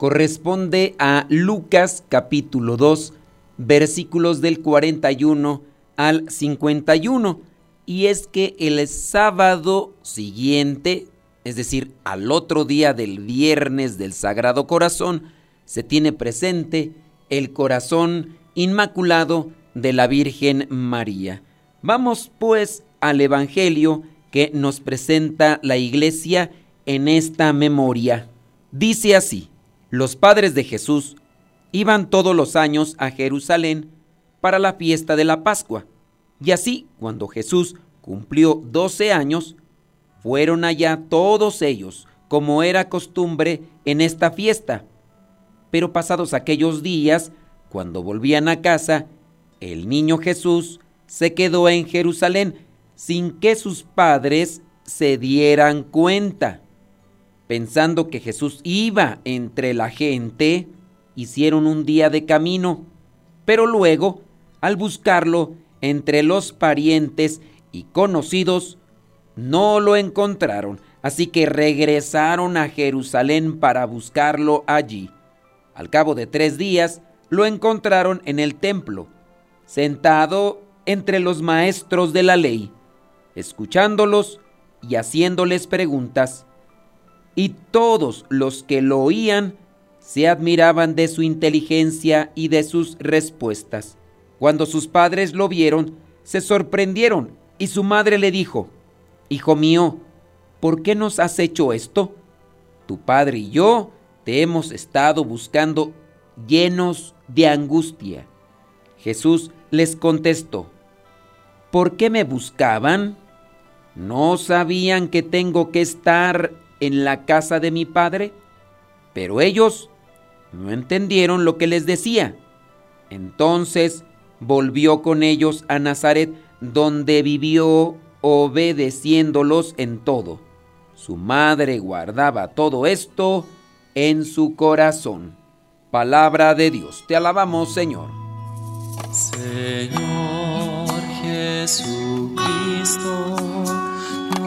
corresponde a Lucas capítulo 2 versículos del 41 al 51 y es que el sábado siguiente, es decir, al otro día del viernes del Sagrado Corazón, se tiene presente el corazón inmaculado de la Virgen María. Vamos pues al Evangelio que nos presenta la iglesia en esta memoria. Dice así, los padres de Jesús iban todos los años a Jerusalén para la fiesta de la Pascua. Y así, cuando Jesús cumplió doce años, fueron allá todos ellos, como era costumbre en esta fiesta. Pero pasados aquellos días, cuando volvían a casa, el niño Jesús se quedó en Jerusalén sin que sus padres se dieran cuenta. Pensando que Jesús iba entre la gente, hicieron un día de camino, pero luego, al buscarlo entre los parientes y conocidos, no lo encontraron, así que regresaron a Jerusalén para buscarlo allí. Al cabo de tres días, lo encontraron en el templo, sentado entre los maestros de la ley escuchándolos y haciéndoles preguntas. Y todos los que lo oían se admiraban de su inteligencia y de sus respuestas. Cuando sus padres lo vieron, se sorprendieron y su madre le dijo, Hijo mío, ¿por qué nos has hecho esto? Tu padre y yo te hemos estado buscando llenos de angustia. Jesús les contestó, ¿por qué me buscaban? ¿No sabían que tengo que estar en la casa de mi padre? Pero ellos no entendieron lo que les decía. Entonces volvió con ellos a Nazaret, donde vivió obedeciéndolos en todo. Su madre guardaba todo esto en su corazón. Palabra de Dios, te alabamos Señor. Señor Jesucristo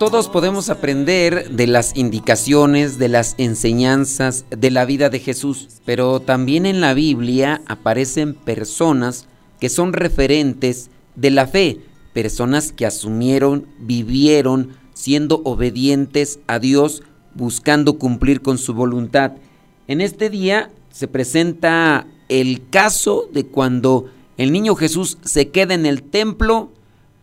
Todos podemos aprender de las indicaciones, de las enseñanzas de la vida de Jesús, pero también en la Biblia aparecen personas que son referentes de la fe, personas que asumieron, vivieron siendo obedientes a Dios, buscando cumplir con su voluntad. En este día se presenta el caso de cuando el niño Jesús se queda en el templo,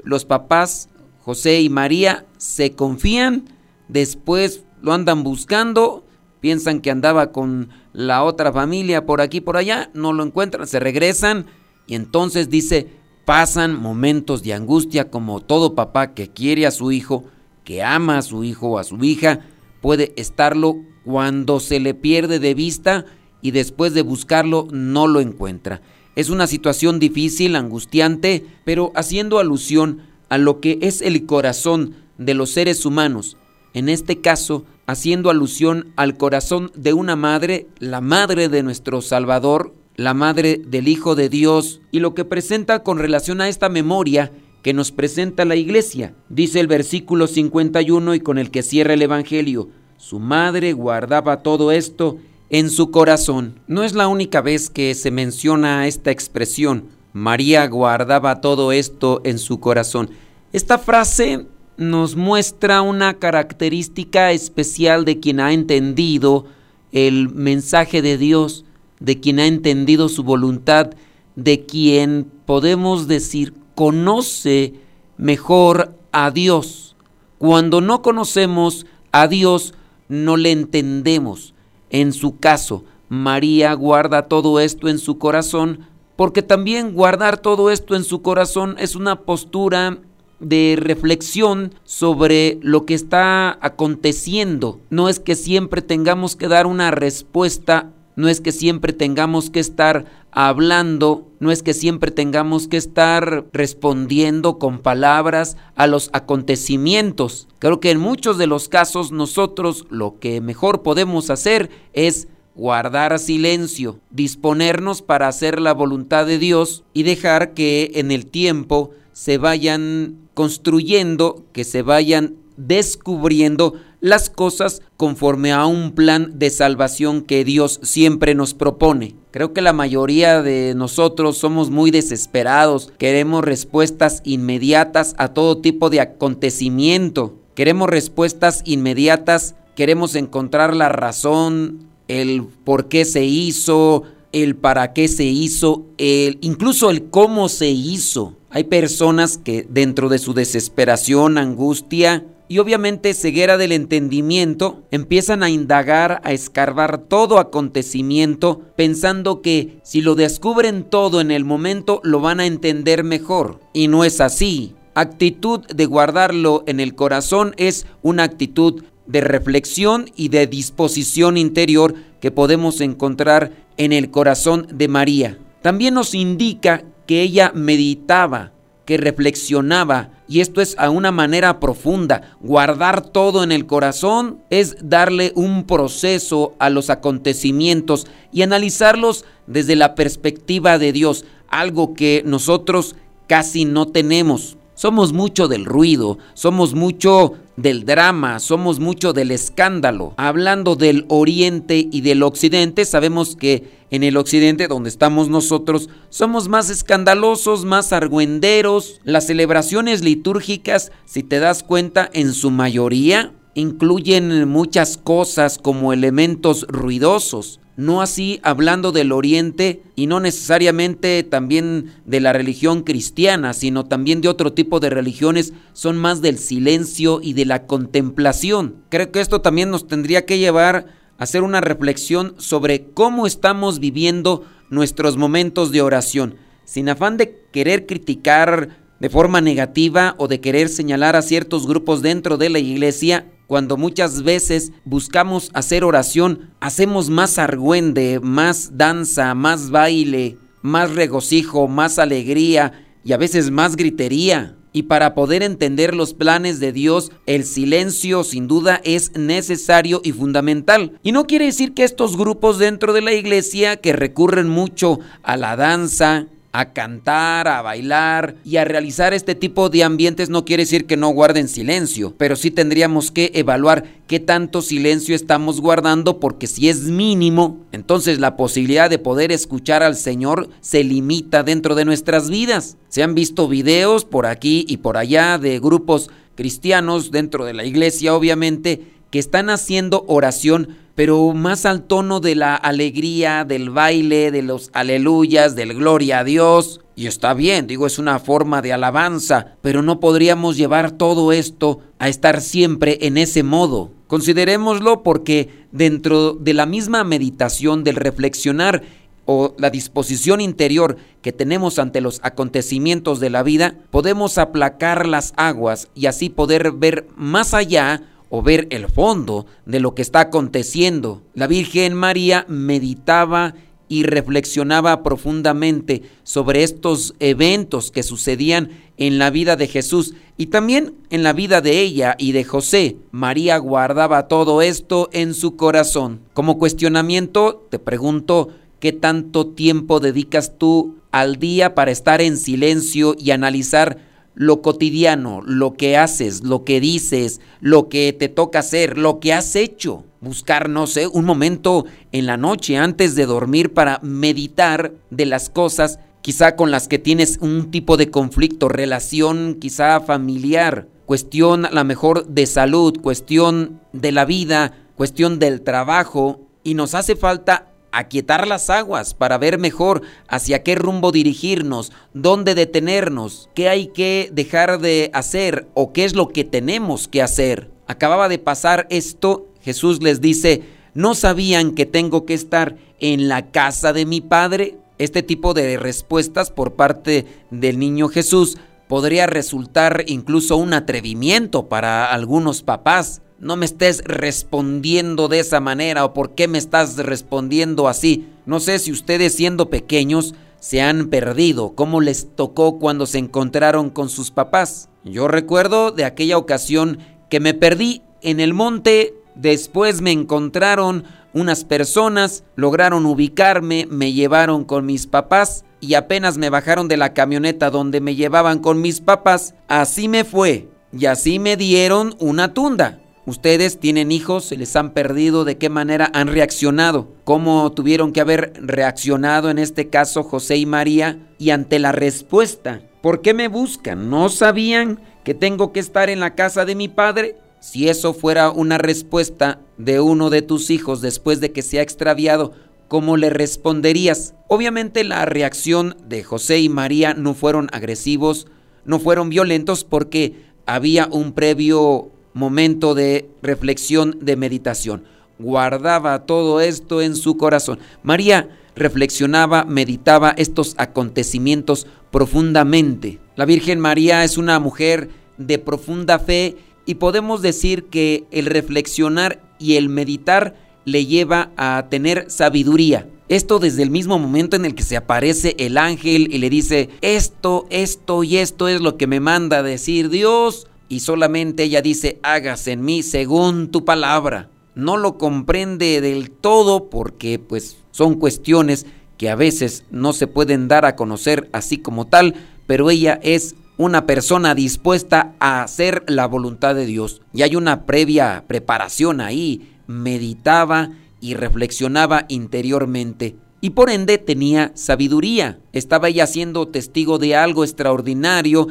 los papás José y María se confían, después lo andan buscando, piensan que andaba con la otra familia por aquí por allá, no lo encuentran, se regresan y entonces dice, pasan momentos de angustia como todo papá que quiere a su hijo, que ama a su hijo o a su hija, puede estarlo cuando se le pierde de vista y después de buscarlo no lo encuentra. Es una situación difícil, angustiante, pero haciendo alusión a lo que es el corazón de los seres humanos, en este caso haciendo alusión al corazón de una madre, la madre de nuestro Salvador, la madre del Hijo de Dios y lo que presenta con relación a esta memoria que nos presenta la iglesia. Dice el versículo 51 y con el que cierra el Evangelio, su madre guardaba todo esto en su corazón. No es la única vez que se menciona esta expresión, María guardaba todo esto en su corazón. Esta frase nos muestra una característica especial de quien ha entendido el mensaje de Dios, de quien ha entendido su voluntad, de quien podemos decir conoce mejor a Dios. Cuando no conocemos a Dios, no le entendemos. En su caso, María guarda todo esto en su corazón, porque también guardar todo esto en su corazón es una postura de reflexión sobre lo que está aconteciendo. No es que siempre tengamos que dar una respuesta, no es que siempre tengamos que estar hablando, no es que siempre tengamos que estar respondiendo con palabras a los acontecimientos. Creo que en muchos de los casos nosotros lo que mejor podemos hacer es guardar silencio, disponernos para hacer la voluntad de Dios y dejar que en el tiempo se vayan construyendo, que se vayan descubriendo las cosas conforme a un plan de salvación que Dios siempre nos propone. Creo que la mayoría de nosotros somos muy desesperados, queremos respuestas inmediatas a todo tipo de acontecimiento, queremos respuestas inmediatas, queremos encontrar la razón, el por qué se hizo, el para qué se hizo, el, incluso el cómo se hizo. Hay personas que dentro de su desesperación, angustia y obviamente ceguera del entendimiento, empiezan a indagar, a escarbar todo acontecimiento, pensando que si lo descubren todo en el momento lo van a entender mejor. Y no es así. Actitud de guardarlo en el corazón es una actitud de reflexión y de disposición interior que podemos encontrar en el corazón de María. También nos indica que ella meditaba, que reflexionaba, y esto es a una manera profunda. Guardar todo en el corazón es darle un proceso a los acontecimientos y analizarlos desde la perspectiva de Dios, algo que nosotros casi no tenemos. Somos mucho del ruido, somos mucho del drama, somos mucho del escándalo. Hablando del oriente y del occidente, sabemos que en el occidente, donde estamos nosotros, somos más escandalosos, más argüenderos. Las celebraciones litúrgicas, si te das cuenta, en su mayoría incluyen muchas cosas como elementos ruidosos no así hablando del Oriente y no necesariamente también de la religión cristiana, sino también de otro tipo de religiones, son más del silencio y de la contemplación. Creo que esto también nos tendría que llevar a hacer una reflexión sobre cómo estamos viviendo nuestros momentos de oración, sin afán de querer criticar de forma negativa o de querer señalar a ciertos grupos dentro de la iglesia, cuando muchas veces buscamos hacer oración, hacemos más argüende, más danza, más baile, más regocijo, más alegría y a veces más gritería. Y para poder entender los planes de Dios, el silencio sin duda es necesario y fundamental. Y no quiere decir que estos grupos dentro de la iglesia que recurren mucho a la danza, a cantar, a bailar y a realizar este tipo de ambientes no quiere decir que no guarden silencio, pero sí tendríamos que evaluar qué tanto silencio estamos guardando porque si es mínimo, entonces la posibilidad de poder escuchar al Señor se limita dentro de nuestras vidas. Se han visto videos por aquí y por allá de grupos cristianos dentro de la iglesia, obviamente, que están haciendo oración pero más al tono de la alegría, del baile, de los aleluyas, del gloria a Dios. Y está bien, digo, es una forma de alabanza, pero no podríamos llevar todo esto a estar siempre en ese modo. Considerémoslo porque dentro de la misma meditación del reflexionar o la disposición interior que tenemos ante los acontecimientos de la vida, podemos aplacar las aguas y así poder ver más allá o ver el fondo de lo que está aconteciendo. La Virgen María meditaba y reflexionaba profundamente sobre estos eventos que sucedían en la vida de Jesús y también en la vida de ella y de José. María guardaba todo esto en su corazón. Como cuestionamiento, te pregunto, ¿Qué tanto tiempo dedicas tú al día para estar en silencio y analizar lo cotidiano, lo que haces, lo que dices, lo que te toca hacer, lo que has hecho? Buscar, no sé, un momento en la noche antes de dormir para meditar de las cosas quizá con las que tienes un tipo de conflicto, relación quizá familiar, cuestión a lo mejor de salud, cuestión de la vida, cuestión del trabajo, y nos hace falta aquietar las aguas para ver mejor hacia qué rumbo dirigirnos, dónde detenernos, qué hay que dejar de hacer o qué es lo que tenemos que hacer. Acababa de pasar esto, Jesús les dice, ¿no sabían que tengo que estar en la casa de mi Padre? Este tipo de respuestas por parte del niño Jesús podría resultar incluso un atrevimiento para algunos papás no me estés respondiendo de esa manera o por qué me estás respondiendo así. No sé si ustedes siendo pequeños se han perdido, cómo les tocó cuando se encontraron con sus papás. Yo recuerdo de aquella ocasión que me perdí en el monte, después me encontraron unas personas, lograron ubicarme, me llevaron con mis papás y apenas me bajaron de la camioneta donde me llevaban con mis papás, así me fue y así me dieron una tunda. Ustedes tienen hijos, se les han perdido, de qué manera han reaccionado, cómo tuvieron que haber reaccionado en este caso José y María y ante la respuesta, ¿por qué me buscan? ¿No sabían que tengo que estar en la casa de mi padre? Si eso fuera una respuesta de uno de tus hijos después de que se ha extraviado, ¿cómo le responderías? Obviamente la reacción de José y María no fueron agresivos, no fueron violentos porque había un previo momento de reflexión, de meditación. Guardaba todo esto en su corazón. María reflexionaba, meditaba estos acontecimientos profundamente. La Virgen María es una mujer de profunda fe y podemos decir que el reflexionar y el meditar le lleva a tener sabiduría. Esto desde el mismo momento en el que se aparece el ángel y le dice, esto, esto y esto es lo que me manda decir Dios y solamente ella dice, hágase en mí según tu palabra. No lo comprende del todo porque pues son cuestiones que a veces no se pueden dar a conocer así como tal, pero ella es una persona dispuesta a hacer la voluntad de Dios. Y hay una previa preparación ahí, meditaba y reflexionaba interiormente. Y por ende tenía sabiduría. Estaba ella siendo testigo de algo extraordinario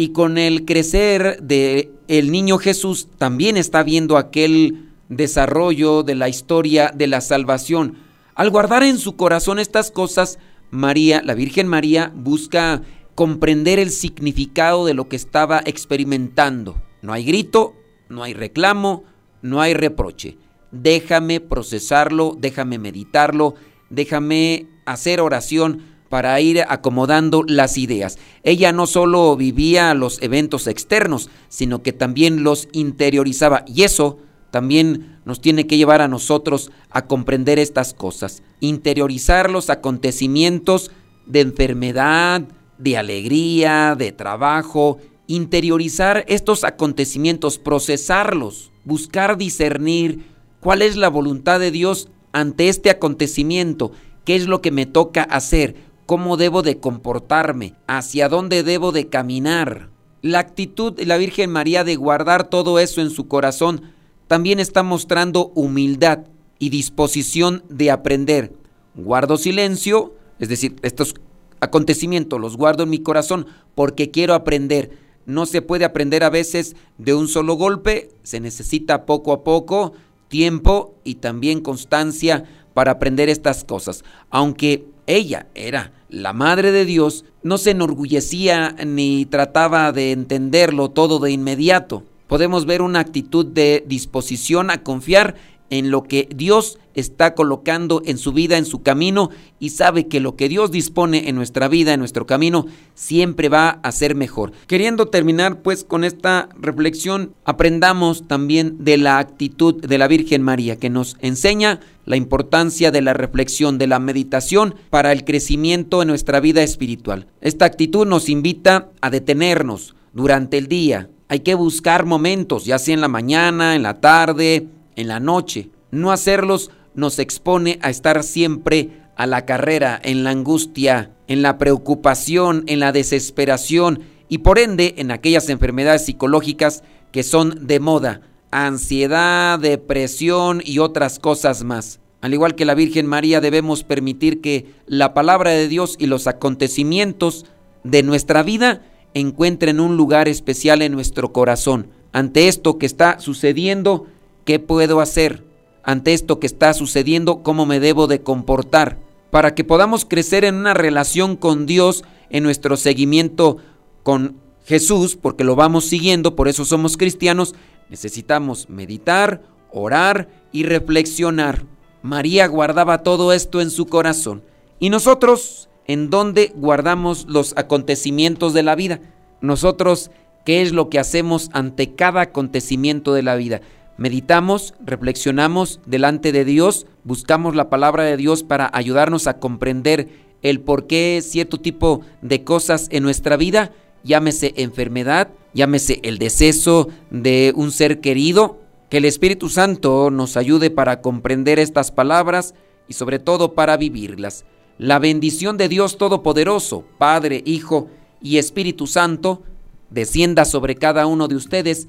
y con el crecer de el niño Jesús también está viendo aquel desarrollo de la historia de la salvación. Al guardar en su corazón estas cosas, María, la Virgen María, busca comprender el significado de lo que estaba experimentando. No hay grito, no hay reclamo, no hay reproche. Déjame procesarlo, déjame meditarlo, déjame hacer oración para ir acomodando las ideas. Ella no solo vivía los eventos externos, sino que también los interiorizaba. Y eso también nos tiene que llevar a nosotros a comprender estas cosas. Interiorizar los acontecimientos de enfermedad, de alegría, de trabajo. Interiorizar estos acontecimientos, procesarlos, buscar discernir cuál es la voluntad de Dios ante este acontecimiento, qué es lo que me toca hacer, cómo debo de comportarme, hacia dónde debo de caminar. La actitud de la Virgen María de guardar todo eso en su corazón también está mostrando humildad y disposición de aprender. Guardo silencio, es decir, estos acontecimientos los guardo en mi corazón porque quiero aprender. No se puede aprender a veces de un solo golpe, se necesita poco a poco tiempo y también constancia para aprender estas cosas. Aunque ella era la Madre de Dios, no se enorgullecía ni trataba de entenderlo todo de inmediato. Podemos ver una actitud de disposición a confiar en lo que Dios está colocando en su vida, en su camino, y sabe que lo que Dios dispone en nuestra vida, en nuestro camino, siempre va a ser mejor. Queriendo terminar pues con esta reflexión, aprendamos también de la actitud de la Virgen María, que nos enseña la importancia de la reflexión, de la meditación para el crecimiento en nuestra vida espiritual. Esta actitud nos invita a detenernos durante el día. Hay que buscar momentos, ya sea en la mañana, en la tarde, en la noche. No hacerlos nos expone a estar siempre a la carrera, en la angustia, en la preocupación, en la desesperación y por ende en aquellas enfermedades psicológicas que son de moda, ansiedad, depresión y otras cosas más. Al igual que la Virgen María debemos permitir que la palabra de Dios y los acontecimientos de nuestra vida encuentren un lugar especial en nuestro corazón. Ante esto que está sucediendo, ¿qué puedo hacer? Ante esto que está sucediendo, ¿cómo me debo de comportar? Para que podamos crecer en una relación con Dios, en nuestro seguimiento con Jesús, porque lo vamos siguiendo, por eso somos cristianos, necesitamos meditar, orar y reflexionar. María guardaba todo esto en su corazón. ¿Y nosotros en dónde guardamos los acontecimientos de la vida? Nosotros, ¿qué es lo que hacemos ante cada acontecimiento de la vida? Meditamos, reflexionamos delante de Dios, buscamos la palabra de Dios para ayudarnos a comprender el por qué cierto tipo de cosas en nuestra vida, llámese enfermedad, llámese el deceso de un ser querido, que el Espíritu Santo nos ayude para comprender estas palabras y sobre todo para vivirlas. La bendición de Dios Todopoderoso, Padre, Hijo y Espíritu Santo, descienda sobre cada uno de ustedes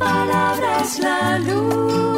palabra es la luz.